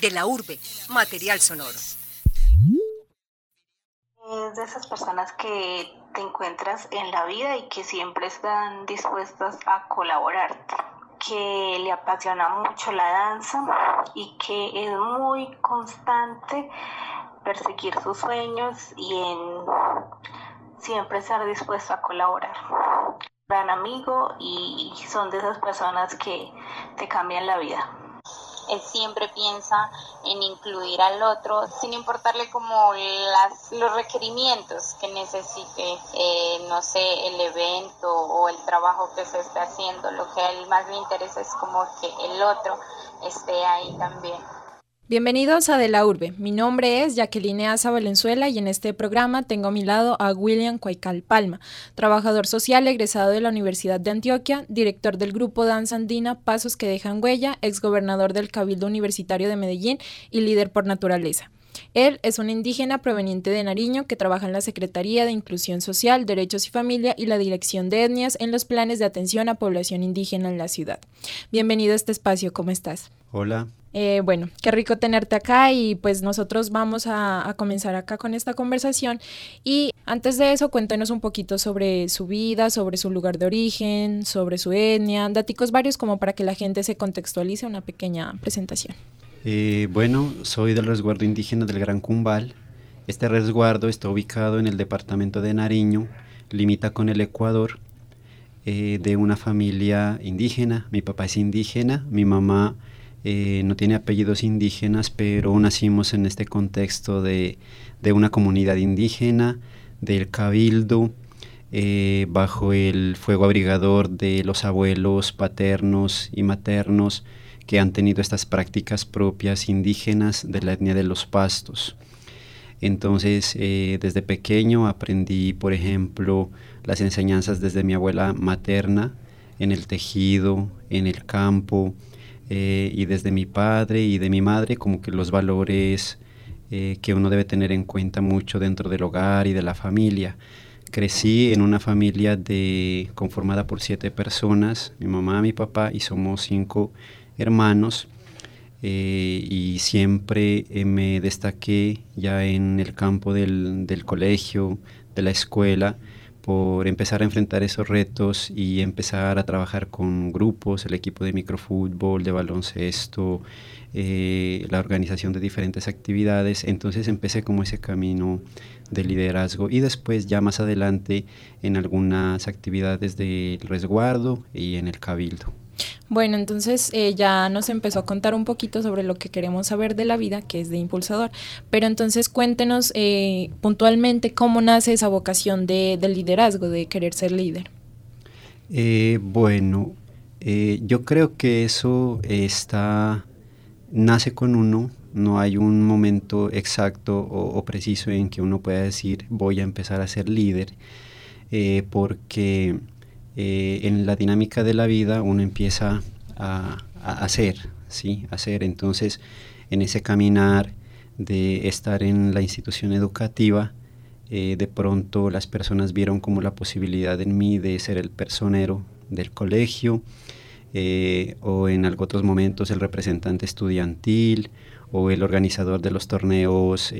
De la urbe, material sonoro. Es de esas personas que te encuentras en la vida y que siempre están dispuestas a colaborarte, que le apasiona mucho la danza y que es muy constante perseguir sus sueños y en siempre estar dispuesto a colaborar. Gran amigo y son de esas personas que te cambian la vida él siempre piensa en incluir al otro sin importarle como las, los requerimientos que necesite, eh, no sé, el evento o el trabajo que se esté haciendo. Lo que a él más le interesa es como que el otro esté ahí también. Bienvenidos a De la Urbe. Mi nombre es Jacqueline Asa Valenzuela y en este programa tengo a mi lado a William Cuaycal Palma, trabajador social egresado de la Universidad de Antioquia, director del grupo Danza Andina Pasos que dejan huella, exgobernador del Cabildo Universitario de Medellín y líder por naturaleza. Él es un indígena proveniente de Nariño que trabaja en la Secretaría de Inclusión Social, Derechos y Familia y la Dirección de Etnias en los planes de atención a población indígena en la ciudad. Bienvenido a este espacio, ¿cómo estás? Hola, eh, bueno, qué rico tenerte acá y pues nosotros vamos a, comenzar acá con esta conversación. Y antes de eso, cuéntenos un poquito sobre su vida, sobre su lugar de origen, sobre su etnia, daticos varios como para que la gente se contextualice una pequeña presentación. Eh, bueno, soy del resguardo indígena del Gran Cumbal. Este resguardo está ubicado en el departamento de Nariño, limita con el Ecuador, eh, de una familia indígena. Mi papá es indígena, mi mamá eh, no tiene apellidos indígenas, pero nacimos en este contexto de, una comunidad indígena, del cabildo, eh, bajo el fuego abrigador de los abuelos paternos y maternos que han tenido estas prácticas propias indígenas de la etnia de los pastos. Entonces, eh, desde pequeño aprendí, por ejemplo, las enseñanzas desde mi abuela materna, en el tejido, en el campo, eh, y desde mi padre y de mi madre como que los valores eh, que uno debe tener en cuenta mucho dentro del hogar y de la familia. Crecí en una familia de, conformada por siete personas, mi mamá, mi papá y somos cinco hermanos. Eh, y siempre me destaqué ya en el campo del, del colegio, de la escuela, por empezar a enfrentar esos retos y empezar a trabajar con grupos, el equipo de microfútbol, de baloncesto, eh, la organización de diferentes actividades. Entonces empecé como ese camino de liderazgo y después ya más adelante en algunas actividades del resguardo y en el cabildo. Bueno, entonces eh, ya nos empezó a contar un poquito sobre lo que queremos saber de la vida, que es de impulsador. Pero entonces cuéntenos eh, puntualmente cómo nace esa vocación de, liderazgo, de querer ser líder. Eh, bueno, yo creo que eso está nace con uno. No hay un momento exacto o, o preciso en que uno pueda decir voy a empezar a ser líder, porque eh, en la dinámica de la vida uno empieza a, hacer, ¿sí? hacer. Entonces, en ese caminar de estar en la institución educativa, eh, de pronto las personas vieron como la posibilidad en mí de ser el personero del colegio, eh, o en otros momentos el representante estudiantil, o el organizador de los torneos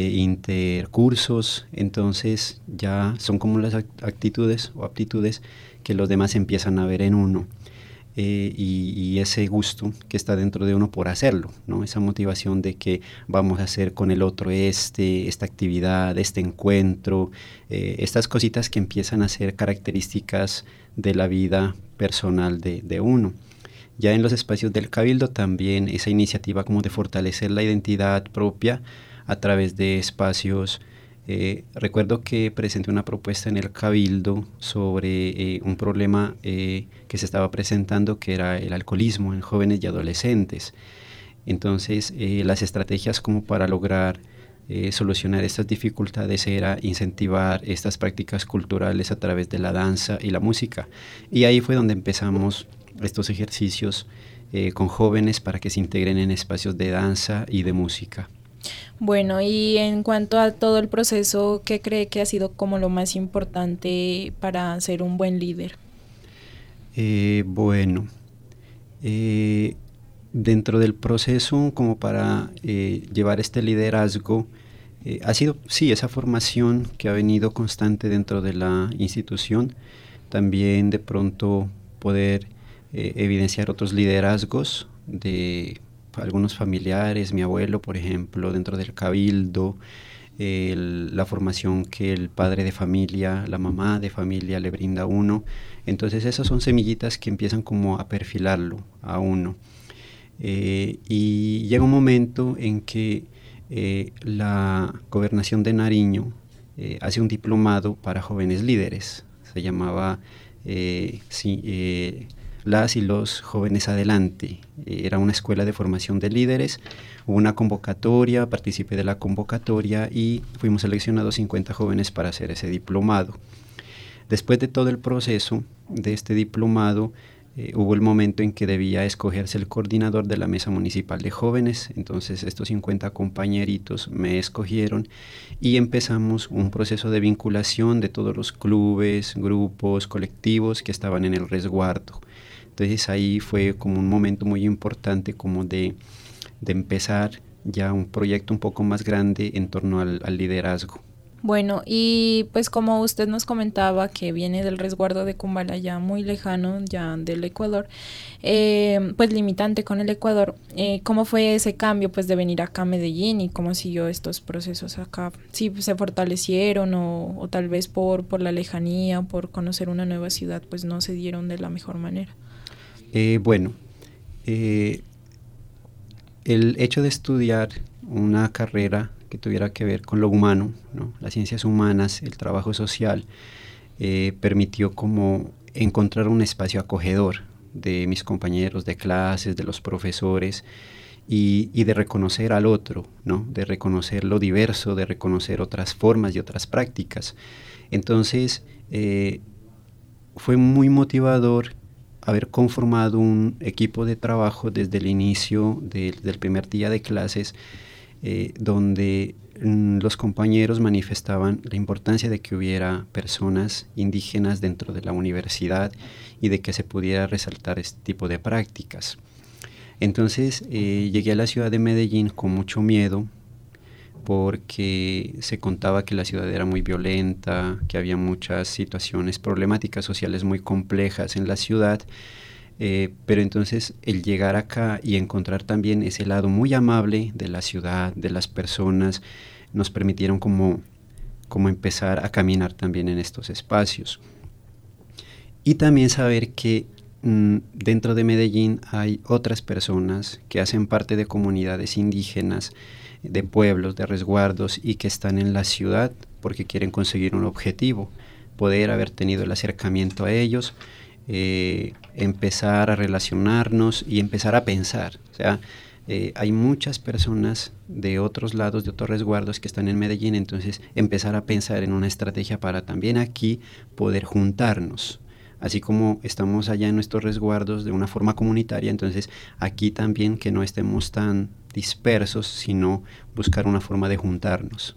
intercursos, entonces ya son como las actitudes o aptitudes que los demás empiezan a ver en uno. Eh, y, ese gusto que está dentro de uno por hacerlo, ¿no? esa motivación de que vamos a hacer con el otro este, esta actividad, este encuentro, eh, estas cositas que empiezan a ser características de la vida personal de uno. Ya en los espacios del cabildo también esa iniciativa como de fortalecer la identidad propia, a través de espacios. Eh, recuerdo que presenté una propuesta en el Cabildo sobre eh, un problema eh, que se estaba presentando, que era el alcoholismo en jóvenes y adolescentes. Entonces, las estrategias como para lograr solucionar estas dificultades era incentivar estas prácticas culturales a través de la danza y la música. Y ahí fue donde empezamos estos ejercicios con jóvenes para que se integren en espacios de danza y de música. Bueno, y en cuanto a todo el proceso, ¿qué cree que ha sido como lo más importante para ser un buen líder? Eh, bueno, eh, dentro del proceso como para llevar este liderazgo, ha sido, sí, esa formación que ha venido constante dentro de la institución, también de pronto poder evidenciar otros liderazgos de algunos familiares, mi abuelo, por ejemplo, dentro del cabildo, la formación que el padre de familia, la mamá de familia le brinda a uno. Entonces esas son semillitas que empiezan como a perfilarlo a uno. Eh, y llega un momento en que eh, la gobernación de Nariño eh, hace un diplomado para jóvenes líderes. Se llamaba las y los jóvenes adelante. Era una escuela de formación de líderes. Hubo una convocatoria, participé de la convocatoria y fuimos seleccionados 50 jóvenes para hacer ese diplomado. Después de todo el proceso de este diplomado, eh, hubo el momento en que debía escogerse el coordinador de la mesa municipal de jóvenes, entonces estos 50 compañeritos me escogieron y empezamos un proceso de vinculación de todos los clubes, grupos, colectivos que estaban en el resguardo. Entonces ahí fue como un momento muy importante como de, empezar ya un proyecto un poco más grande en torno al, liderazgo. Bueno, y pues como usted nos comentaba que viene del resguardo de Kumbala ya muy lejano, ya del Ecuador, eh, pues limitante con el Ecuador, eh, ¿cómo fue ese cambio pues de venir acá a Medellín y cómo siguió estos procesos acá? ¿Sí se fortalecieron o, o tal vez por, por la lejanía, por conocer una nueva ciudad, pues no se dieron de la mejor manera? Eh, bueno, eh, el hecho de estudiar una carrera que tuviera que ver con lo humano, las ciencias humanas, el trabajo social, eh, permitió como encontrar un espacio acogedor de mis compañeros de clases, de los profesores, y, de reconocer al otro, ¿no? de reconocer lo diverso, de reconocer otras formas y otras prácticas. Entonces, fue muy motivador haber conformado un equipo de trabajo desde el inicio del primer día de clases, eh, donde mm, los compañeros manifestaban la importancia de que hubiera personas indígenas dentro de la universidad y de que se pudiera resaltar este tipo de prácticas. Entonces eh, llegué a la ciudad de Medellín con mucho miedo, porque se contaba que la ciudad era muy violenta, que había muchas situaciones problemáticas sociales muy complejas en la ciudad. Eh, pero entonces el llegar acá y encontrar también ese lado muy amable de la ciudad, de las personas, nos permitieron como, como empezar a caminar también en estos espacios. Y también saber que mm, dentro de Medellín hay otras personas que hacen parte de comunidades indígenas, de pueblos, de resguardos y que están en la ciudad porque quieren conseguir un objetivo, poder haber tenido el acercamiento a ellos, eh, empezar a relacionarnos y empezar a pensar. O sea, eh, hay muchas personas de otros lados, de otros resguardos que están en Medellín, entonces empezar a pensar en una estrategia para también aquí poder juntarnos. Así como estamos allá en nuestros resguardos de una forma comunitaria, entonces aquí también que no estemos tan dispersos, sino buscar una forma de juntarnos.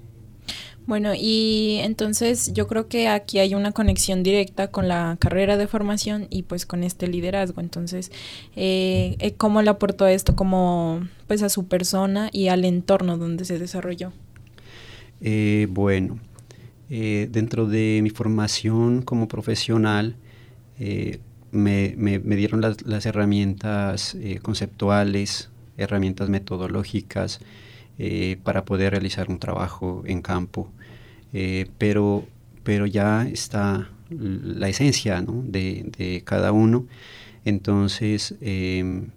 Bueno, y entonces yo creo que aquí hay una conexión directa con la carrera de formación y pues con este liderazgo. Entonces, eh, eh, ¿cómo le aportó esto como pues a su persona y al entorno donde se desarrolló? Eh, bueno, dentro de mi formación como profesional, me, dieron las herramientas conceptuales, herramientas metodológicas eh, para poder realizar un trabajo en campo. Eh, pero, pero ya está la esencia de, cada uno. Entonces em,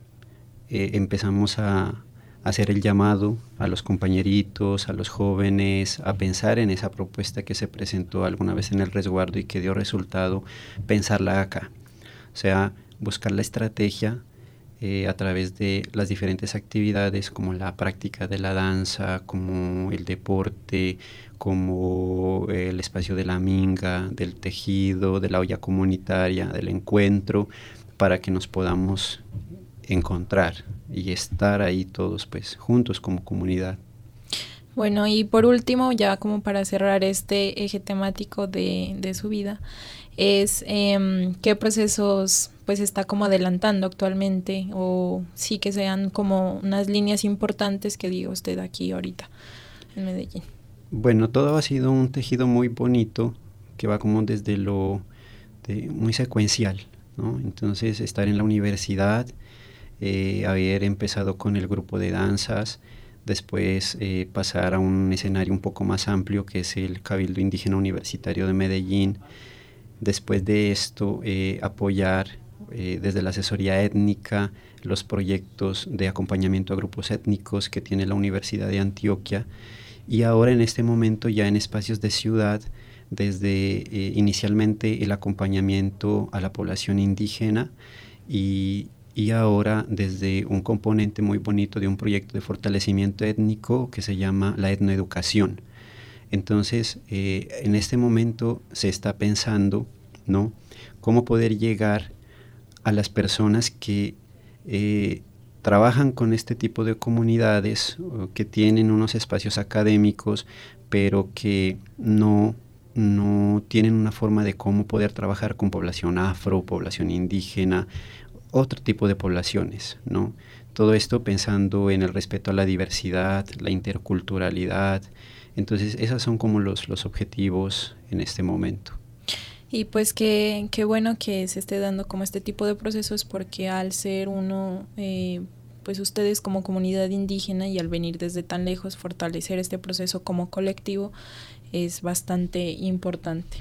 eh, empezamos a, hacer el llamado a los compañeritos, a los jóvenes, a pensar en esa propuesta que se presentó alguna vez en el resguardo y que dio resultado, pensarla acá. O sea, buscar la estrategia eh, a través de las diferentes actividades como la práctica de la danza, como el deporte, como el espacio de la minga, del tejido, de la olla comunitaria, del encuentro, para que nos podamos encontrar y estar ahí todos pues juntos como comunidad. Bueno, y por último, ya como para cerrar este eje temático de, de su vida, es em, qué procesos pues está como adelantando actualmente o sí que sean como unas líneas importantes que diga usted aquí ahorita en Medellín? Bueno, todo ha sido un tejido muy bonito que va como desde lo muy secuencial, ¿no? Entonces estar en la universidad, eh, haber empezado con el grupo de danzas, después eh, pasar a un escenario un poco más amplio que es el Cabildo Indígena Universitario de Medellín, después de esto eh, apoyar desde la asesoría étnica los proyectos de acompañamiento a grupos étnicos que tiene la Universidad de Antioquia y ahora en este momento ya en espacios de ciudad desde inicialmente el acompañamiento a la población indígena y, y ahora desde un componente muy bonito de un proyecto de fortalecimiento étnico que se llama la etnoeducación. Entonces, eh, en este momento se está pensando, ¿no? Cómo poder llegar a las personas que eh, trabajan con este tipo de comunidades, que tienen unos espacios académicos, pero que no, no tienen una forma de cómo poder trabajar con población afro, población indígena, otro tipo de poblaciones, ¿no? Todo esto pensando en el respeto a la diversidad, la interculturalidad. Entonces, esos son como los, los objetivos en este momento. Y pues qué, bueno que se esté dando como este tipo de procesos porque al ser uno, eh, pues ustedes como comunidad indígena y al venir desde tan lejos, fortalecer este proceso como colectivo es bastante importante.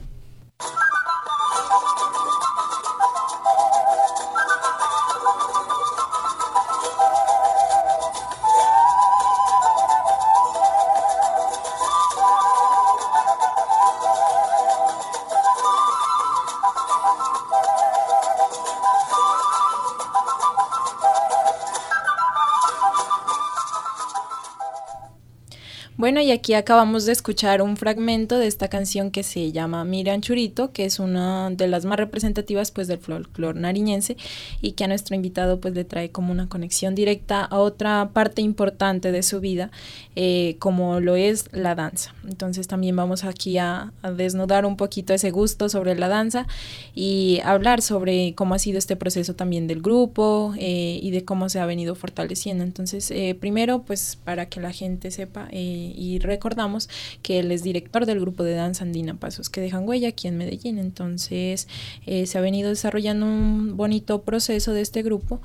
Bueno, y aquí acabamos de escuchar un fragmento de esta canción que se llama Miriam Churito, que es una de las más representativas pues del folclore nariñense y que a nuestro invitado pues le trae como una conexión directa a otra parte importante de su vida, eh, como lo es la danza. Entonces también vamos aquí a, desnudar un poquito ese gusto sobre la danza y hablar sobre cómo ha sido este proceso también del grupo eh, y de cómo se ha venido fortaleciendo. Entonces, eh, primero pues para que la gente sepa y recordamos que él es director del grupo de danza andina Pasos que dejan huella aquí en Medellín. Entonces eh, se ha venido desarrollando un bonito proceso de este grupo.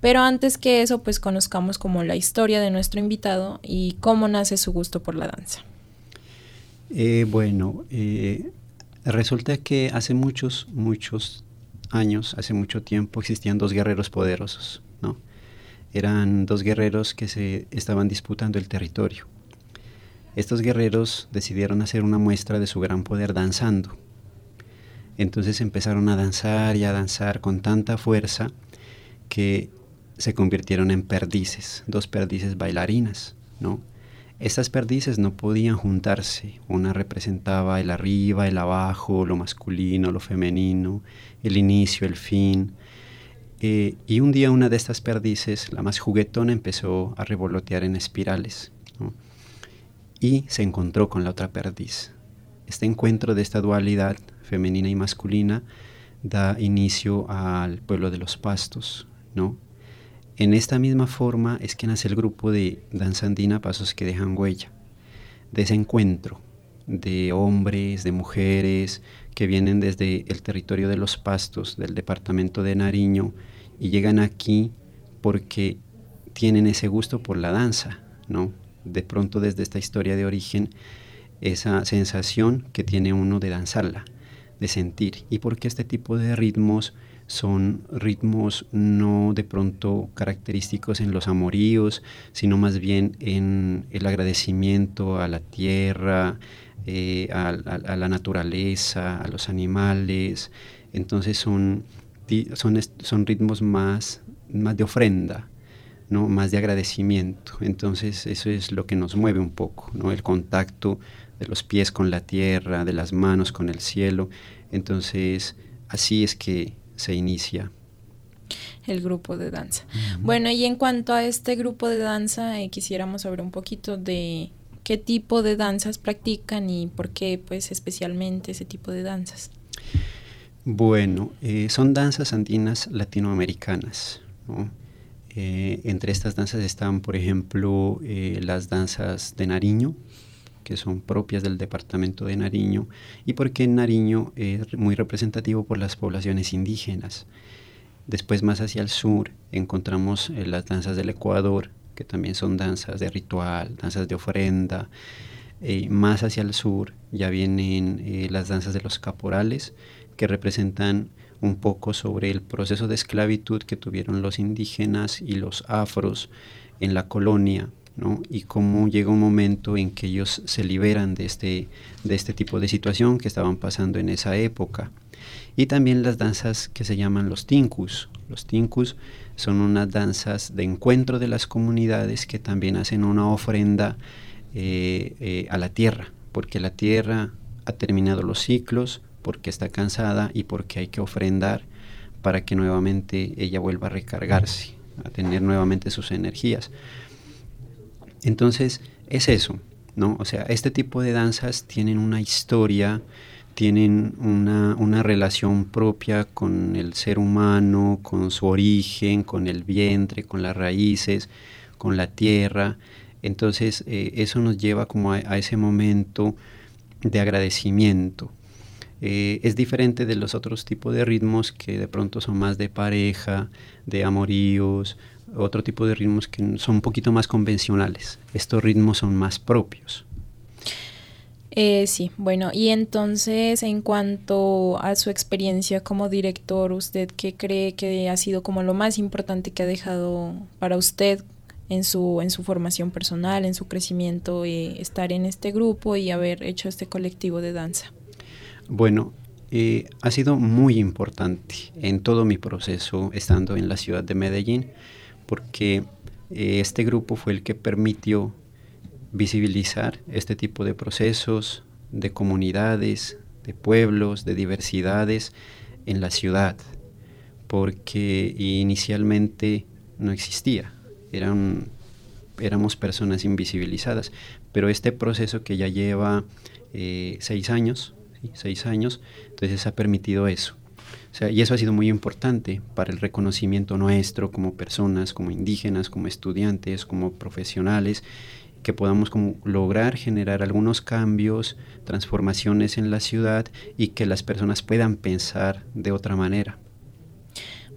Pero antes que eso, pues conozcamos como la historia de nuestro invitado y cómo nace su gusto por la danza. Eh, bueno, eh, resulta que hace muchos, muchos años, hace mucho tiempo, existían dos guerreros poderosos, ¿no? Eran dos guerreros que se estaban disputando el territorio. Estos guerreros decidieron hacer una muestra de su gran poder danzando. Entonces empezaron a danzar y a danzar con tanta fuerza que se convirtieron en perdices, dos perdices bailarinas, ¿no? Estas perdices no podían juntarse. Una representaba el arriba, el abajo, lo masculino, lo femenino, el inicio, el fin. Eh, y un día una de estas perdices, la más juguetona, empezó a revolotear en espirales y se encontró con la otra perdiz. Este encuentro de esta dualidad femenina y masculina da inicio al pueblo de los pastos, ¿no? En esta misma forma es que nace el grupo de danza andina Pasos que dejan huella, de ese encuentro de hombres, de mujeres que vienen desde el territorio de los pastos del departamento de Nariño y llegan aquí porque tienen ese gusto por la danza, ¿no? De pronto desde esta historia de origen esa sensación que tiene uno de danzarla, de sentir. Y porque este tipo de ritmos son ritmos no de pronto característicos en los amoríos, sino más bien en el agradecimiento a la tierra, eh, a, la naturaleza, a los animales. Entonces son, son, son ritmos más, más de ofrenda, ¿no? más de agradecimiento. Entonces eso es lo que nos mueve un poco, ¿no? el contacto de los pies con la tierra, de las manos con el cielo. Entonces así es que se inicia. El grupo de danza. Bueno, y en cuanto a este grupo de danza, eh, quisiéramos saber un poquito de qué tipo de danzas practican y por qué, pues, especialmente ese tipo de danzas. Bueno, eh, son danzas andinas latinoamericanas. Eh, entre estas danzas están, por ejemplo, eh, las danzas de Nariño, que son propias del departamento de Nariño, y porque Nariño es muy representativo por las poblaciones indígenas. Después, más hacia el sur, encontramos las danzas del Ecuador, que también son danzas de ritual, danzas de ofrenda. más hacia el sur ya vienen las danzas de los caporales, que representan un poco sobre el proceso de esclavitud que tuvieron los indígenas y los afros en la colonia, ¿no? y cómo llega un momento en que ellos se liberan de este, de este tipo de situación que estaban pasando en esa época. Y también las danzas que se llaman los tincus. Los tincus son unas danzas de encuentro de las comunidades que también hacen una ofrenda eh, eh, a la tierra, porque la tierra ha terminado los ciclos, porque está cansada y porque hay que ofrendar para que nuevamente ella vuelva a recargarse, a tener nuevamente sus energías. Entonces, es eso, ¿no? O sea, este tipo de danzas tienen una historia, tienen una, una, relación propia con el ser humano, con su origen, con el vientre, con las raíces, con la tierra. Entonces, eh, eso nos lleva como a ese momento de agradecimiento, eh, es diferente de los otros tipos de ritmos que de pronto son más de pareja, de amoríos, otro tipo de ritmos que son un poquito más convencionales. Estos ritmos son más propios. Eh, sí, bueno, y entonces en cuanto a su experiencia como director, ¿usted qué cree que ha sido como lo más importante que ha dejado para usted en su, en su formación personal, en su crecimiento, eh, estar en este grupo y haber hecho este colectivo de danza? Bueno, eh, ha sido muy importante en todo mi proceso estando en la ciudad de Medellín, porque eh, este grupo fue el que permitió visibilizar este tipo de procesos, de comunidades, de pueblos, de diversidades en la ciudad, porque inicialmente no existía, eran, éramos personas invisibilizadas, pero este proceso que ya lleva eh, seis años, seis años, entonces ha permitido eso. y eso ha sido muy importante para el reconocimiento nuestro como personas, como indígenas, como estudiantes, como profesionales, que podamos como lograr generar algunos cambios, transformaciones en la ciudad y que las personas puedan pensar de otra manera.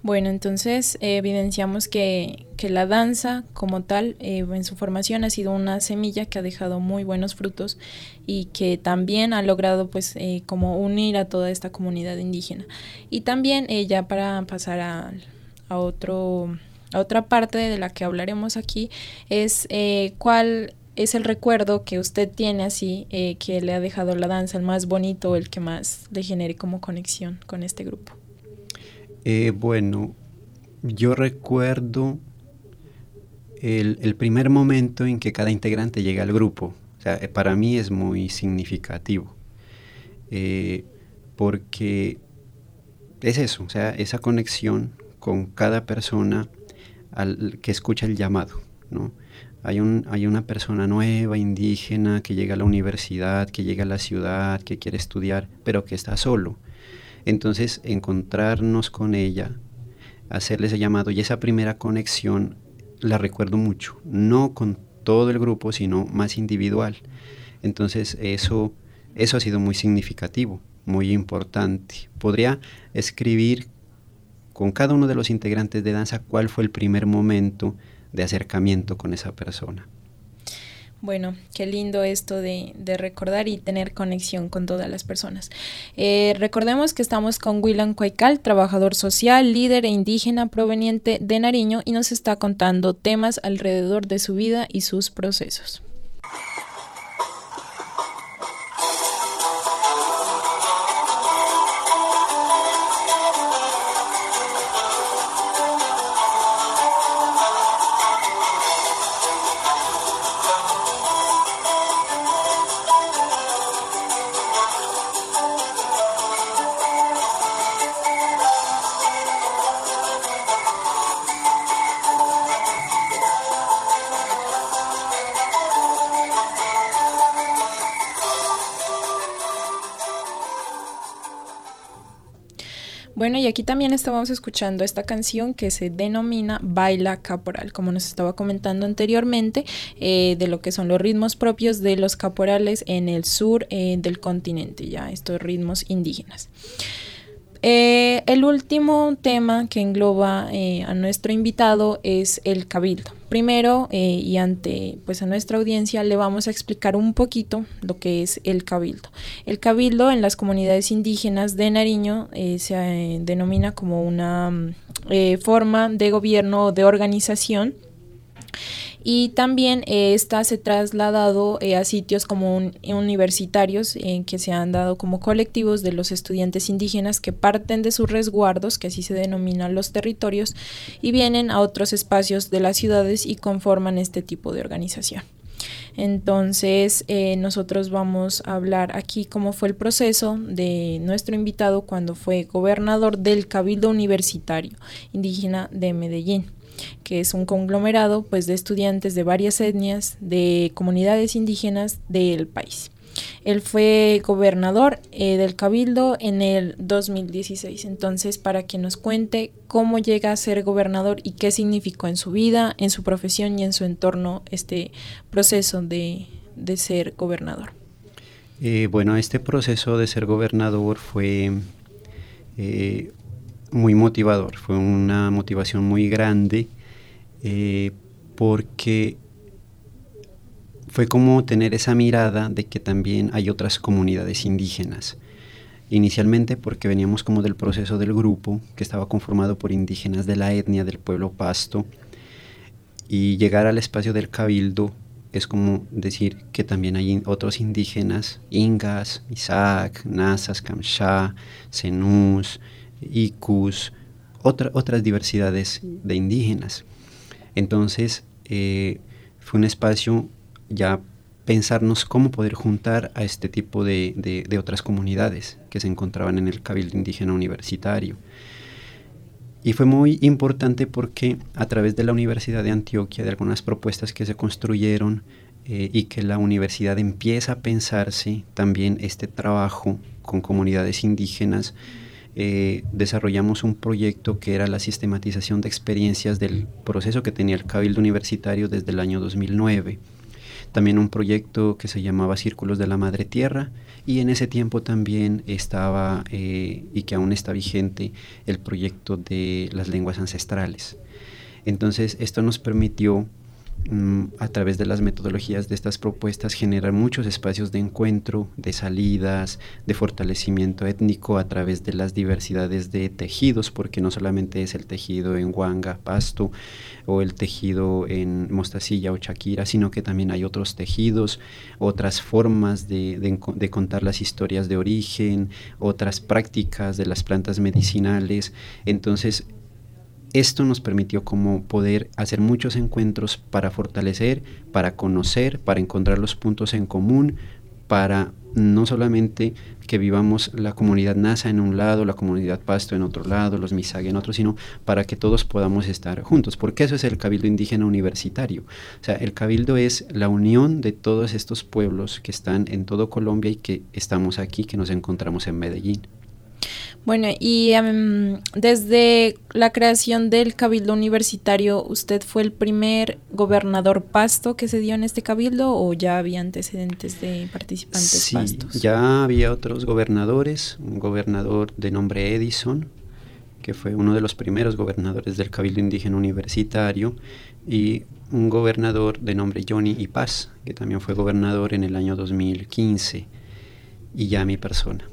Bueno, entonces eh, evidenciamos que, la danza como tal eh, en su formación ha sido una semilla que ha dejado muy buenos frutos y que también ha logrado pues eh, como unir a toda esta comunidad indígena. Y también ya para pasar a, a, otro, a otra parte de la que hablaremos aquí es cuál es el recuerdo que usted tiene así que le ha dejado la danza, el más bonito, el que más le genere como conexión con este grupo. Eh, bueno, yo recuerdo el, primer momento en que cada integrante llega al grupo. O sea, eh, para mí es muy significativo. Eh, porque es eso, o sea, esa conexión con cada persona al, que escucha el llamado, ¿no? Hay, un, hay una persona nueva, indígena, que llega a la universidad, que llega a la ciudad, que quiere estudiar, pero que está solo entonces, encontrarnos con ella, hacerle ese llamado y esa primera conexión la recuerdo mucho, no con todo el grupo, sino más individual. Entonces, eso, eso ha sido muy significativo, muy importante. Podría escribir con cada uno de los integrantes de danza cuál fue el primer momento de acercamiento con esa persona. Bueno, qué lindo esto de, recordar y tener conexión con todas las personas. Eh, recordemos que estamos con William Cuaycal, trabajador social, líder e indígena proveniente de Nariño y nos está contando temas alrededor de su vida y sus procesos. Bueno, y aquí también estábamos escuchando esta canción que se denomina Baila Caporal, como nos estaba comentando anteriormente, eh, de lo que son los ritmos propios de los caporales en el sur eh, del continente, ya estos ritmos indígenas. Eh, el último tema que engloba eh, a nuestro invitado es el cabildo. Primero eh, y ante pues a nuestra audiencia le vamos a explicar un poquito lo que es el cabildo. El cabildo en las comunidades indígenas de Nariño se denomina como una mm, forma de gobierno o de organización y también eh, se ha trasladado eh, a sitios como universitarios en que se han dado como colectivos de los estudiantes indígenas que parten de sus resguardos, que así se denominan los territorios, y vienen a otros espacios de las ciudades y conforman este tipo de organización. Entonces, eh, nosotros vamos a hablar aquí cómo fue el proceso de nuestro invitado cuando fue gobernador del Cabildo Universitario Indígena de Medellín que es un conglomerado pues, de estudiantes de varias etnias, de comunidades indígenas del país. Él fue gobernador eh, del Cabildo en el 2016. Entonces, para que nos cuente cómo llega a ser gobernador y qué significó en su vida, en su profesión y en su entorno este proceso de, ser gobernador. Eh, bueno, este proceso de ser gobernador fue eh, muy motivador, fue una motivación muy grande eh, porque fue como tener esa mirada de que también hay otras comunidades indígenas. Inicialmente porque veníamos como del proceso del grupo, que estaba conformado por indígenas de la etnia del pueblo Pasto, y llegar al espacio del cabildo es como decir que también hay otros indígenas, Ingas, Isaac, Nazas, Kamsha, Zenús, Icus, otras diversidades de indígenas. Entonces, eh, fue un espacio ya pensarnos cómo poder juntar a este tipo de, otras comunidades que se encontraban en el Cabildo Indígena Universitario. Y fue muy importante porque a través de la Universidad de Antioquia, de algunas propuestas que se construyeron eh, y que la universidad empieza a pensarse también este trabajo con comunidades indígenas, eh, desarrollamos un proyecto que era la sistematización de experiencias del proceso que tenía el Cabildo Universitario desde el año 2009. También un proyecto que se llamaba Círculos de la Madre Tierra y en ese tiempo también estaba eh, y que aún está vigente el proyecto de las lenguas ancestrales. Entonces esto nos permitió a través de las metodologías de estas propuestas generar muchos espacios de encuentro, de salidas, de fortalecimiento étnico a través de las diversidades de tejidos, porque no solamente es el tejido en Huanga, Pasto, o el tejido en Mostacilla o Chaquira, sino que también hay otros tejidos, otras formas de contar las historias de origen, otras prácticas de las plantas medicinales. Entonces, esto nos permitió como poder hacer muchos encuentros para fortalecer, para conocer, para encontrar los puntos en común, para no solamente que vivamos la comunidad NASA en un lado, la comunidad Pasto en otro lado, los Misag en otro, sino para que todos podamos estar juntos, porque eso es el Cabildo Indígena Universitario. O sea, el Cabildo es la unión de todos estos pueblos que están en todo Colombia y que estamos aquí, que nos encontramos en Medellín. Bueno, y em, desde la creación del Cabildo Universitario, ¿usted fue el primer gobernador pasto que se dio en este cabildo o ya había antecedentes de participantes sí, pastos? Ya había otros gobernadores, un gobernador de nombre Edison, que fue uno de los primeros gobernadores del Cabildo Indígena Universitario, y un gobernador de nombre Johnny y Paz, que también fue gobernador en el año 2015, y ya mi persona.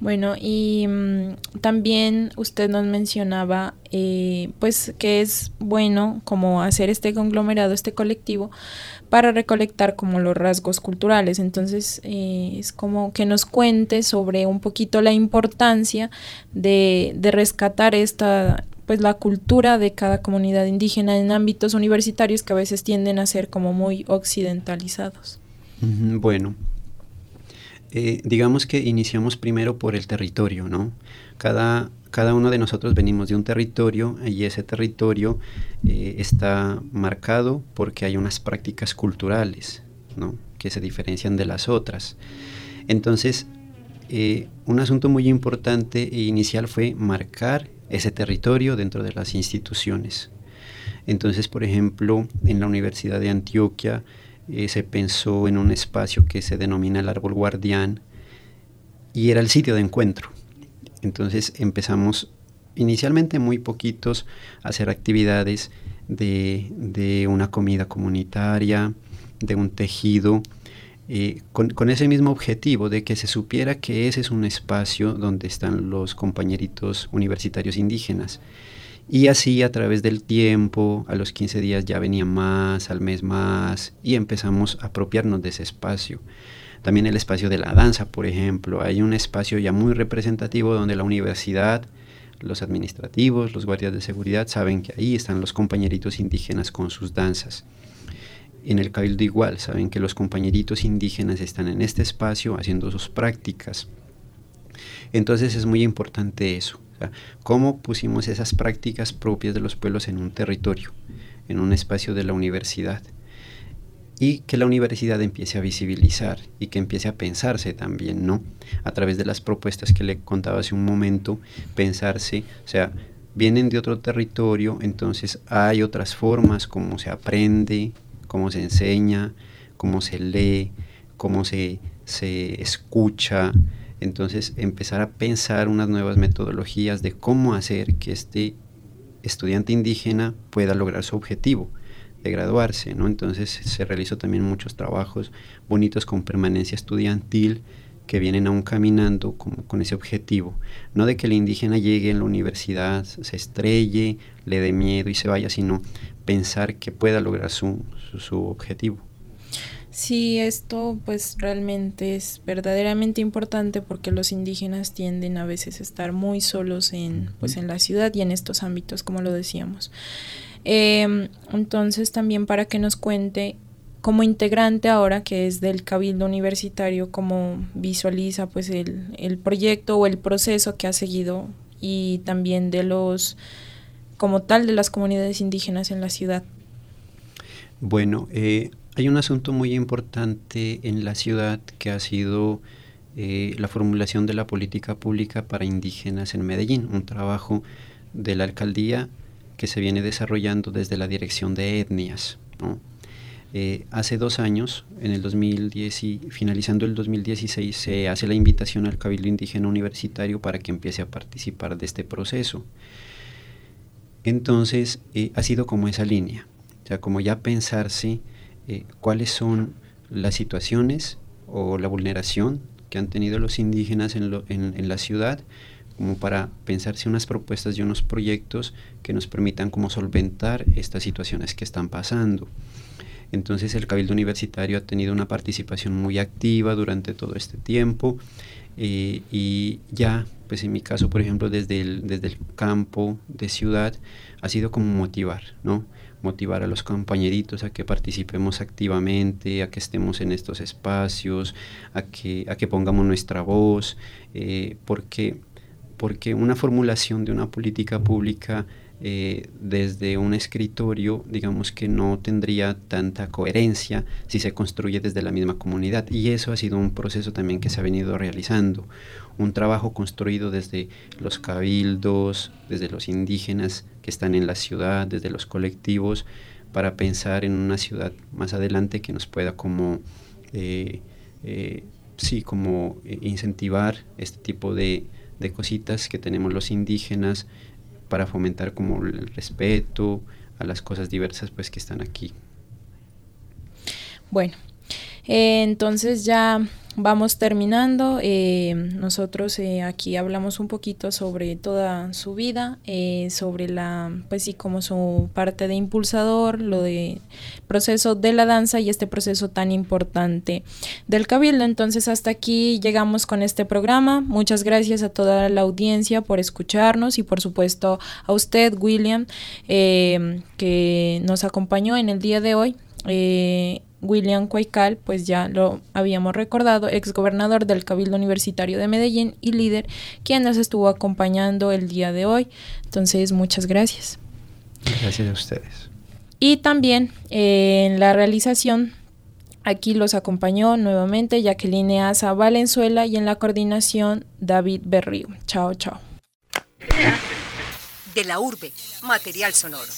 Bueno, y mm, también usted nos mencionaba, eh, pues, que es bueno como hacer este conglomerado, este colectivo, para recolectar como los rasgos culturales. Entonces, eh, es como que nos cuente sobre un poquito la importancia de, de rescatar esta, pues, la cultura de cada comunidad indígena en ámbitos universitarios que a veces tienden a ser como muy occidentalizados. Bueno, eh, digamos que iniciamos primero por el territorio, ¿no? Cada, cada uno de nosotros venimos de un territorio y ese territorio eh, está marcado porque hay unas prácticas culturales, ¿no? Que se diferencian de las otras. Entonces, eh, un asunto muy importante e inicial fue marcar ese territorio dentro de las instituciones. Entonces, por ejemplo, en la Universidad de Antioquia eh, se pensó en un espacio que se denomina el árbol guardián y era el sitio de encuentro. Entonces empezamos inicialmente muy poquitos a hacer actividades de, una comida comunitaria, de un tejido, eh, con, ese mismo objetivo de que se supiera que ese es un espacio donde están los compañeritos universitarios indígenas. Y así a través del tiempo, a los 15 días ya venía más, al mes más, y empezamos a apropiarnos de ese espacio. También el espacio de la danza, por ejemplo. Hay un espacio ya muy representativo donde la universidad, los administrativos, los guardias de seguridad saben que ahí están los compañeritos indígenas con sus danzas. En el cabildo igual, saben que los compañeritos indígenas están en este espacio haciendo sus prácticas. Entonces es muy importante eso cómo pusimos esas prácticas propias de los pueblos en un territorio, en un espacio de la universidad. Y que la universidad empiece a visibilizar y que empiece a pensarse también, ¿no? A través de las propuestas que le contaba hace un momento, pensarse, o sea, vienen de otro territorio, entonces hay otras formas, como se aprende, cómo se enseña, cómo se lee, cómo se, se escucha, entonces empezar a pensar unas nuevas metodologías de cómo hacer que este estudiante indígena pueda lograr su objetivo de graduarse, ¿no? Entonces se realizó también muchos trabajos bonitos con permanencia estudiantil que vienen aún caminando como con ese objetivo, no de que el indígena llegue en la universidad, se estrelle, le dé miedo y se vaya, sino pensar que pueda lograr su, su objetivo. Sí, esto pues realmente es verdaderamente importante porque los indígenas tienden a veces a estar muy solos en, pues, en la ciudad y en estos ámbitos, como lo decíamos. Em, entonces también para que nos cuente como integrante ahora que es del cabildo universitario, cómo visualiza pues el, el proyecto o el proceso que ha seguido y también de los, como tal, de las comunidades indígenas en la ciudad. Bueno, eh, hay un asunto muy importante en la ciudad que ha sido eh, la formulación de la política pública para indígenas en Medellín, un trabajo de la alcaldía que se viene desarrollando desde la dirección de etnias. Eh, hace dos años, en el 2010 y finalizando el 2016, se hace la invitación al Cabildo Indígena Universitario para que empiece a participar de este proceso. Entonces, eh, ha sido como esa línea, o como ya pensarse eh, cuáles son las situaciones o la vulneración que han tenido los indígenas en, en, la ciudad, como para pensarse unas propuestas y unos proyectos que nos permitan como solventar estas situaciones que están pasando. Entonces el Cabildo Universitario ha tenido una participación muy activa durante todo este tiempo eh, y ya, pues en mi caso, por ejemplo, desde el, desde el campo de ciudad, ha sido como motivar, ¿no? Motivar a los compañeritos a que participemos activamente, a que estemos en estos espacios, a que, a que pongamos nuestra voz, eh, porque, porque una formulación de una política pública eh, desde un escritorio, digamos que no tendría tanta coherencia si se construye desde la misma comunidad. Y eso ha sido un proceso también que se ha venido realizando, un trabajo construido desde los cabildos, desde los indígenas que están en la ciudad, desde los colectivos, para pensar en una ciudad más adelante que nos pueda como, eh, eh, sí, como incentivar este tipo de, de cositas que tenemos los indígenas, para fomentar como el respeto a las cosas diversas pues que están aquí. Bueno, eh, entonces ya vamos terminando. Eh, nosotros eh, aquí hablamos un poquito sobre toda su vida, eh, sobre la, pues sí, como su parte de impulsador, lo de proceso de la danza y este proceso tan importante del cabildo. Entonces hasta aquí llegamos con este programa. Muchas gracias a toda la audiencia por escucharnos y por supuesto a usted, William, que nos acompañó en el día de hoy. William Cuaycal, pues ya lo habíamos recordado, exgobernador del Cabildo Universitario de Medellín y líder, quien nos estuvo acompañando el día de hoy. Entonces, muchas gracias. Gracias a ustedes. Y también eh, en la realización Aquí los acompañó nuevamente Jacqueline Asa Valenzuela y en la coordinación David Berrío. Chao, chao. De la urbe, material sonoro.